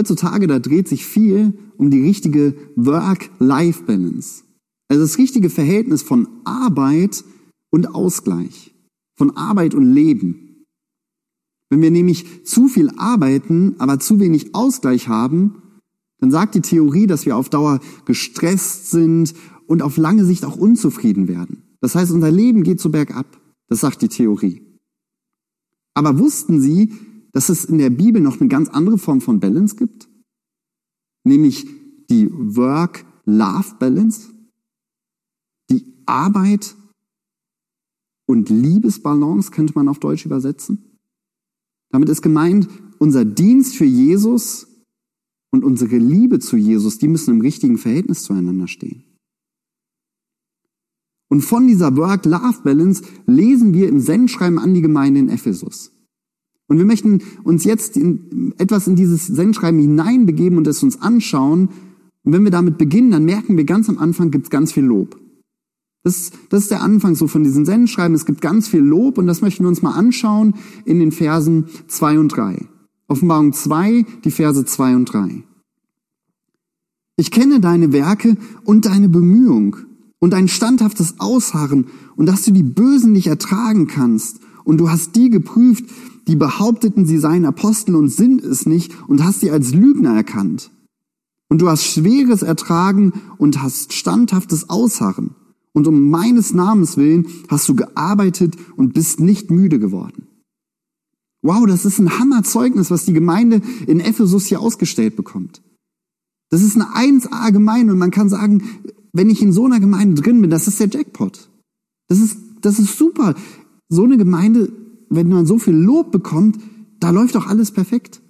Heutzutage, da dreht sich viel um die richtige Work-Life-Balance. Also das richtige Verhältnis von Arbeit und Ausgleich, von Arbeit und Leben. Wenn wir nämlich zu viel arbeiten, aber zu wenig Ausgleich haben, dann sagt die Theorie, dass wir auf Dauer gestresst sind und auf lange Sicht auch unzufrieden werden. Das heißt, unser Leben geht so bergab. Das sagt die Theorie. Aber wussten Sie, dass es in der Bibel noch eine ganz andere Form von Balance gibt? Nämlich die Work-Love-Balance? Die Arbeit und Liebesbalance könnte man auf Deutsch übersetzen. Damit ist gemeint, unser Dienst für Jesus und unsere Liebe zu Jesus, die müssen im richtigen Verhältnis zueinander stehen. Und von dieser Work-Love-Balance lesen wir im Sendschreiben an die Gemeinde in Ephesus. Und wir möchten uns jetzt in, etwas in dieses Sendschreiben hineinbegeben und es uns anschauen. Und wenn wir damit beginnen, dann merken wir ganz am Anfang gibt es ganz viel Lob. Das, das ist der Anfang so von diesen Sendschreiben. Es gibt ganz viel Lob und das möchten wir uns mal anschauen in den Versen zwei und drei. Offenbarung 2, die Verse 2 und 3. Ich kenne deine Werke und deine Bemühung und dein standhaftes Ausharren und dass du die Bösen nicht ertragen kannst und du hast die geprüft, die behaupteten, sie seien Apostel und sind es nicht und hast sie als Lügner erkannt. Und du hast Schweres ertragen und hast standhaftes Ausharren. Und um meines Namens willen hast du gearbeitet und bist nicht müde geworden. Wow, das ist ein Hammerzeugnis, was die Gemeinde in Ephesus hier ausgestellt bekommt. Das ist eine 1A-Gemeinde und man kann sagen, wenn ich in so einer Gemeinde drin bin, das ist der Jackpot. Das ist, das ist super. So eine Gemeinde, wenn man so viel Lob bekommt, da läuft doch alles perfekt.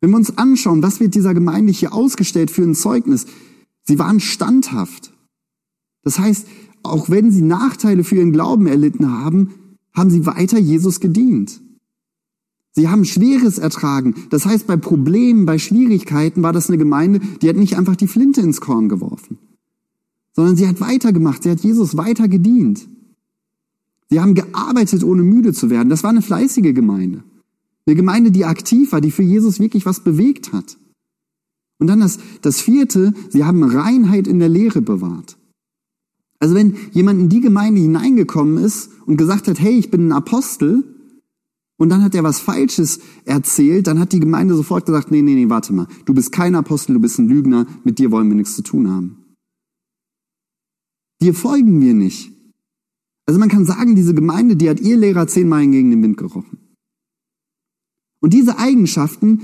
Wenn wir uns anschauen, was wird dieser Gemeinde hier ausgestellt für ein Zeugnis? Sie waren standhaft. Das heißt, auch wenn sie Nachteile für ihren Glauben erlitten haben, haben sie weiter Jesus gedient. Sie haben Schweres ertragen. Das heißt, bei Problemen, bei Schwierigkeiten war das eine Gemeinde, die hat nicht einfach die Flinte ins Korn geworfen, sondern sie hat weitergemacht, sie hat Jesus weiter gedient. Sie haben gearbeitet, ohne müde zu werden. Das war eine fleißige Gemeinde. Eine Gemeinde, die aktiv war, die für Jesus wirklich was bewegt hat. Und dann das, das vierte, sie haben Reinheit in der Lehre bewahrt. Also wenn jemand in die Gemeinde hineingekommen ist und gesagt hat, hey, ich bin ein Apostel, und dann hat er was Falsches erzählt, dann hat die Gemeinde sofort gesagt, nee, nee, nee, warte mal, du bist kein Apostel, du bist ein Lügner, mit dir wollen wir nichts zu tun haben. Dir folgen wir nicht. Also man kann sagen, diese Gemeinde, die hat ihr Lehrer zehnmal gegen den Wind gerochen. Und diese Eigenschaften,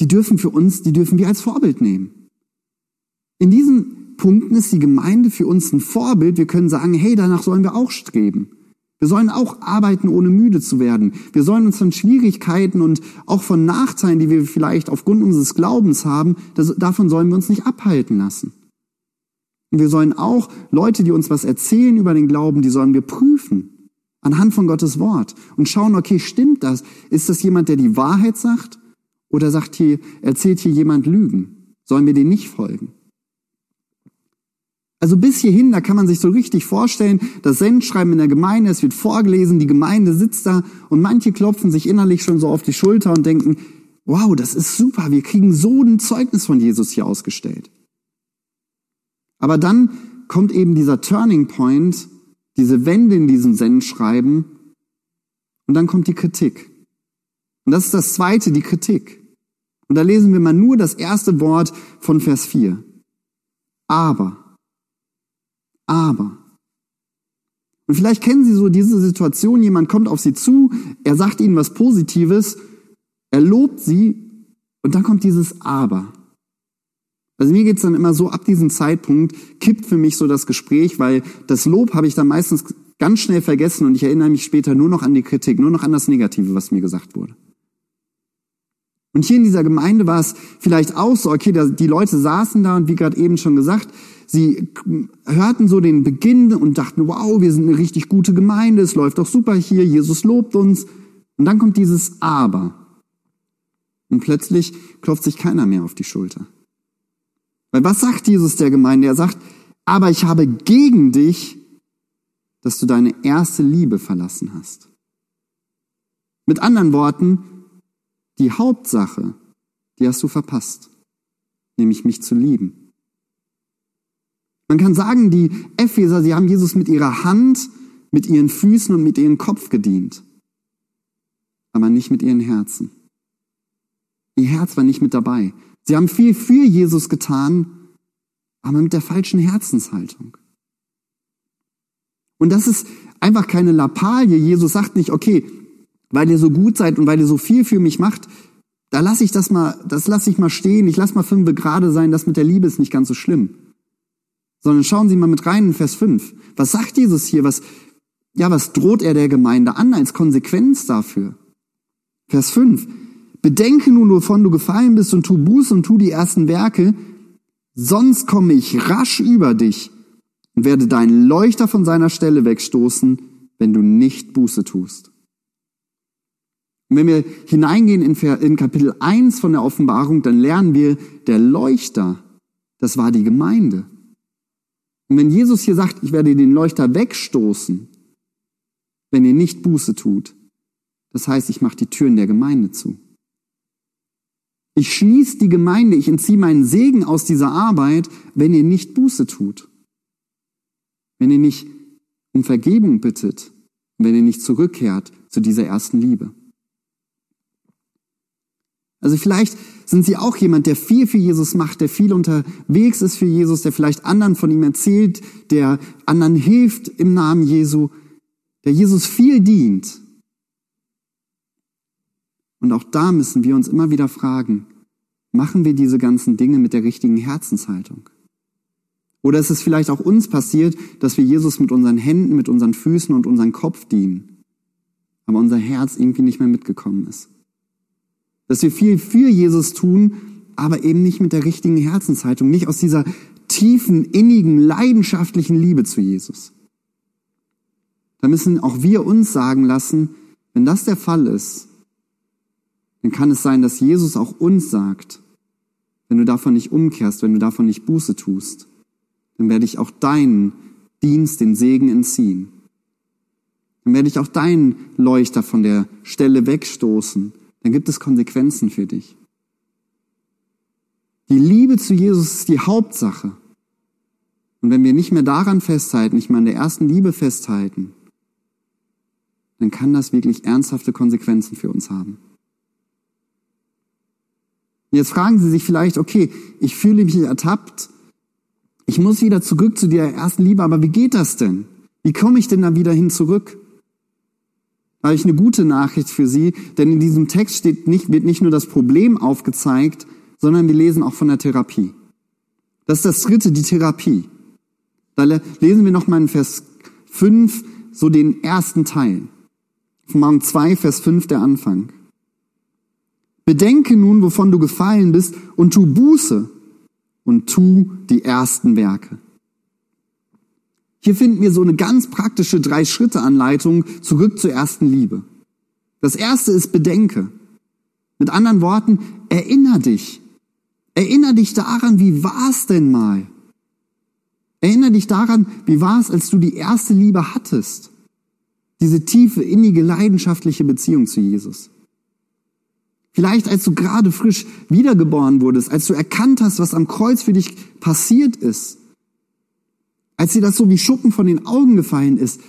die dürfen für uns, die dürfen wir als Vorbild nehmen. In diesen Punkten ist die Gemeinde für uns ein Vorbild. Wir können sagen, hey, danach sollen wir auch streben. Wir sollen auch arbeiten, ohne müde zu werden. Wir sollen uns von Schwierigkeiten und auch von Nachteilen, die wir vielleicht aufgrund unseres Glaubens haben, das, davon sollen wir uns nicht abhalten lassen. Und wir sollen auch Leute, die uns was erzählen über den Glauben, die sollen wir prüfen anhand von Gottes Wort und schauen, okay, stimmt das? Ist das jemand, der die Wahrheit sagt? Oder sagt hier, erzählt hier jemand Lügen? Sollen wir den nicht folgen? Also bis hierhin, da kann man sich so richtig vorstellen, das Sendschreiben in der Gemeinde, es wird vorgelesen, die Gemeinde sitzt da und manche klopfen sich innerlich schon so auf die Schulter und denken, wow, das ist super, wir kriegen so ein Zeugnis von Jesus hier ausgestellt. Aber dann kommt eben dieser Turning Point, diese Wende in diesem Sendschreiben und dann kommt die Kritik. Und das ist das zweite, die Kritik. Und da lesen wir mal nur das erste Wort von Vers 4. Aber. Aber. Und vielleicht kennen Sie so diese Situation, jemand kommt auf Sie zu, er sagt Ihnen was Positives, er lobt Sie und dann kommt dieses Aber. Also mir geht's dann immer so, ab diesem Zeitpunkt kippt für mich so das Gespräch, weil das Lob habe ich dann meistens ganz schnell vergessen und ich erinnere mich später nur noch an die Kritik, nur noch an das Negative, was mir gesagt wurde. Und hier in dieser Gemeinde war es vielleicht auch so, okay, die Leute saßen da und wie gerade eben schon gesagt, Sie hörten so den Beginn und dachten, wow, wir sind eine richtig gute Gemeinde, es läuft doch super hier, Jesus lobt uns. Und dann kommt dieses Aber. Und plötzlich klopft sich keiner mehr auf die Schulter. Weil was sagt Jesus der Gemeinde? Er sagt, aber ich habe gegen dich, dass du deine erste Liebe verlassen hast. Mit anderen Worten, die Hauptsache die hast du verpasst, nämlich mich zu lieben. Man kann sagen, die Epheser, sie haben Jesus mit ihrer Hand, mit ihren Füßen und mit ihrem Kopf gedient, aber nicht mit ihren Herzen. Ihr Herz war nicht mit dabei. Sie haben viel für Jesus getan, aber mit der falschen Herzenshaltung. Und das ist einfach keine Lappalie. Jesus sagt nicht, okay, weil ihr so gut seid und weil ihr so viel für mich macht, da lasse ich das mal, das lasse ich mal stehen. Ich lasse mal fünf gerade sein. Das mit der Liebe ist nicht ganz so schlimm. Sondern schauen Sie mal mit rein in Vers 5. Was sagt Jesus hier? Was, ja, was droht er der Gemeinde an als Konsequenz dafür? Vers 5. Bedenke nun, wovon du gefallen bist und tu Buß und tu die ersten Werke, sonst komme ich rasch über dich und werde deinen Leuchter von seiner Stelle wegstoßen, wenn du nicht Buße tust. Und wenn wir hineingehen in, in Kapitel 1 von der Offenbarung, dann lernen wir, der Leuchter, das war die Gemeinde. Und wenn Jesus hier sagt, ich werde den Leuchter wegstoßen, wenn ihr nicht Buße tut, das heißt, ich mache die Türen der Gemeinde zu. Ich schließe die Gemeinde, ich entziehe meinen Segen aus dieser Arbeit, wenn ihr nicht Buße tut. Wenn ihr nicht um Vergebung bittet, wenn ihr nicht zurückkehrt zu dieser ersten Liebe. Also vielleicht sind Sie auch jemand, der viel für Jesus macht, der viel unterwegs ist für Jesus, der vielleicht anderen von ihm erzählt, der anderen hilft im Namen Jesu, der Jesus viel dient. Und auch da müssen wir uns immer wieder fragen, machen wir diese ganzen Dinge mit der richtigen Herzenshaltung? Oder ist es vielleicht auch uns passiert, dass wir Jesus mit unseren Händen, mit unseren Füßen und unserem Kopf dienen, aber unser Herz irgendwie nicht mehr mitgekommen ist? Dass wir viel für Jesus tun, aber eben nicht mit der richtigen Herzenshaltung, nicht aus dieser tiefen, innigen, leidenschaftlichen Liebe zu Jesus. Da müssen auch wir uns sagen lassen, wenn das der Fall ist, dann kann es sein, dass Jesus auch uns sagt, wenn du davon nicht umkehrst, wenn du davon nicht Buße tust, dann werde ich auch deinen Dienst, den Segen entziehen. Dann werde ich auch deinen Leuchter von der Stelle wegstoßen dann gibt es Konsequenzen für dich. Die Liebe zu Jesus ist die Hauptsache. Und wenn wir nicht mehr daran festhalten, nicht mehr an der ersten Liebe festhalten, dann kann das wirklich ernsthafte Konsequenzen für uns haben. Jetzt fragen Sie sich vielleicht, okay, ich fühle mich ertappt, ich muss wieder zurück zu der ersten Liebe, aber wie geht das denn? Wie komme ich denn da wieder hin zurück? habe ich eine gute Nachricht für Sie, denn in diesem Text steht nicht, wird nicht nur das Problem aufgezeigt, sondern wir lesen auch von der Therapie. Das ist das dritte, die Therapie. Da lesen wir nochmal in Vers 5 so den ersten Teil. Offenbarung 2, Vers 5, der Anfang. Bedenke nun, wovon du gefallen bist, und tu Buße und tu die ersten Werke. Hier finden wir so eine ganz praktische Drei-Schritte-Anleitung zurück zur ersten Liebe. Das erste ist Bedenke. Mit anderen Worten, erinner dich. Erinner dich daran, wie war es denn mal? Erinner dich daran, wie war es, als du die erste Liebe hattest. Diese tiefe, innige, leidenschaftliche Beziehung zu Jesus. Vielleicht als du gerade frisch wiedergeboren wurdest, als du erkannt hast, was am Kreuz für dich passiert ist als dir das so wie Schuppen von den Augen gefallen ist,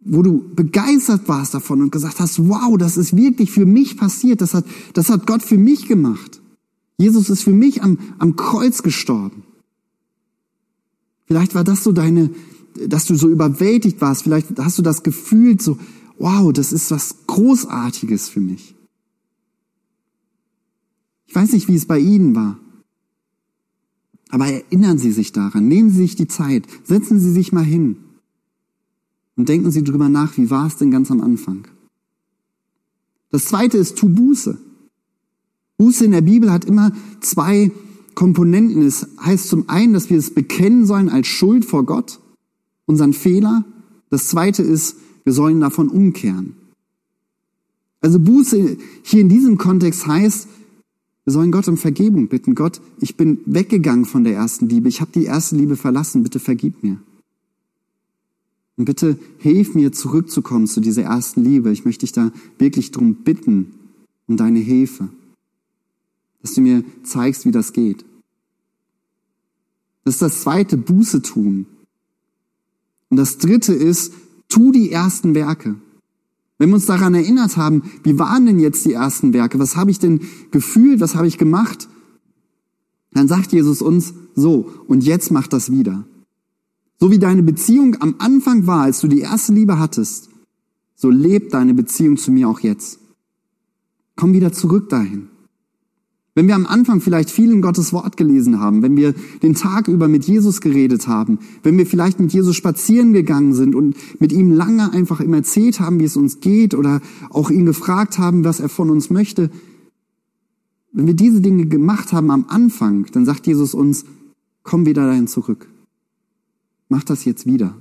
wo du begeistert warst davon und gesagt hast, wow, das ist wirklich für mich passiert, das hat, das hat Gott für mich gemacht. Jesus ist für mich am, am Kreuz gestorben. Vielleicht war das so deine, dass du so überwältigt warst, vielleicht hast du das gefühlt so, wow, das ist was Großartiges für mich. Ich weiß nicht, wie es bei Ihnen war. Aber erinnern Sie sich daran, nehmen Sie sich die Zeit, setzen Sie sich mal hin und denken Sie drüber nach, wie war es denn ganz am Anfang. Das zweite ist tu Buße. Buße in der Bibel hat immer zwei Komponenten. Es heißt zum einen, dass wir es bekennen sollen als Schuld vor Gott, unseren Fehler. Das zweite ist, wir sollen davon umkehren. Also Buße hier in diesem Kontext heißt, wir sollen Gott um Vergebung bitten. Gott, ich bin weggegangen von der ersten Liebe. Ich habe die erste Liebe verlassen. Bitte vergib mir. Und bitte hilf mir zurückzukommen zu dieser ersten Liebe. Ich möchte dich da wirklich drum bitten, um deine Hilfe. dass du mir zeigst, wie das geht. Das ist das zweite, Buße tun. Und das dritte ist, tu die ersten Werke. Wenn wir uns daran erinnert haben, wie waren denn jetzt die ersten Werke? Was habe ich denn gefühlt? Was habe ich gemacht? Dann sagt Jesus uns so, und jetzt mach das wieder. So wie deine Beziehung am Anfang war, als du die erste Liebe hattest, so lebt deine Beziehung zu mir auch jetzt. Komm wieder zurück dahin. Wenn wir am Anfang vielleicht viel in Gottes Wort gelesen haben, wenn wir den Tag über mit Jesus geredet haben, wenn wir vielleicht mit Jesus spazieren gegangen sind und mit ihm lange einfach ihm erzählt haben, wie es uns geht oder auch ihn gefragt haben, was er von uns möchte, wenn wir diese Dinge gemacht haben am Anfang, dann sagt Jesus uns, komm wieder dahin zurück. Mach das jetzt wieder.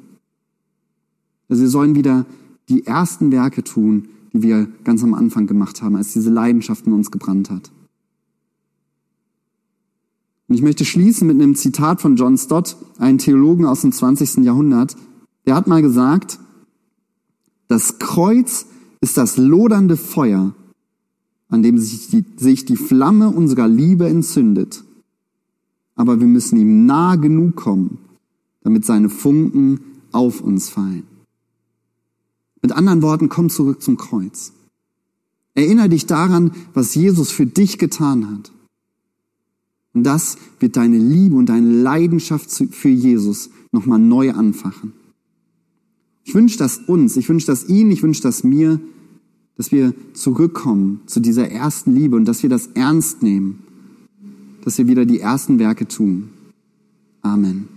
Also wir sollen wieder die ersten Werke tun, die wir ganz am Anfang gemacht haben, als diese Leidenschaft in uns gebrannt hat. Und ich möchte schließen mit einem Zitat von John Stott, einem Theologen aus dem 20. Jahrhundert. Der hat mal gesagt, das Kreuz ist das lodernde Feuer, an dem sich die, sich die Flamme unserer Liebe entzündet. Aber wir müssen ihm nah genug kommen, damit seine Funken auf uns fallen. Mit anderen Worten, komm zurück zum Kreuz. Erinnere dich daran, was Jesus für dich getan hat. Und das wird deine Liebe und deine Leidenschaft für Jesus nochmal neu anfachen. Ich wünsche das uns, ich wünsche das Ihnen, ich wünsche das mir, dass wir zurückkommen zu dieser ersten Liebe und dass wir das ernst nehmen, dass wir wieder die ersten Werke tun. Amen.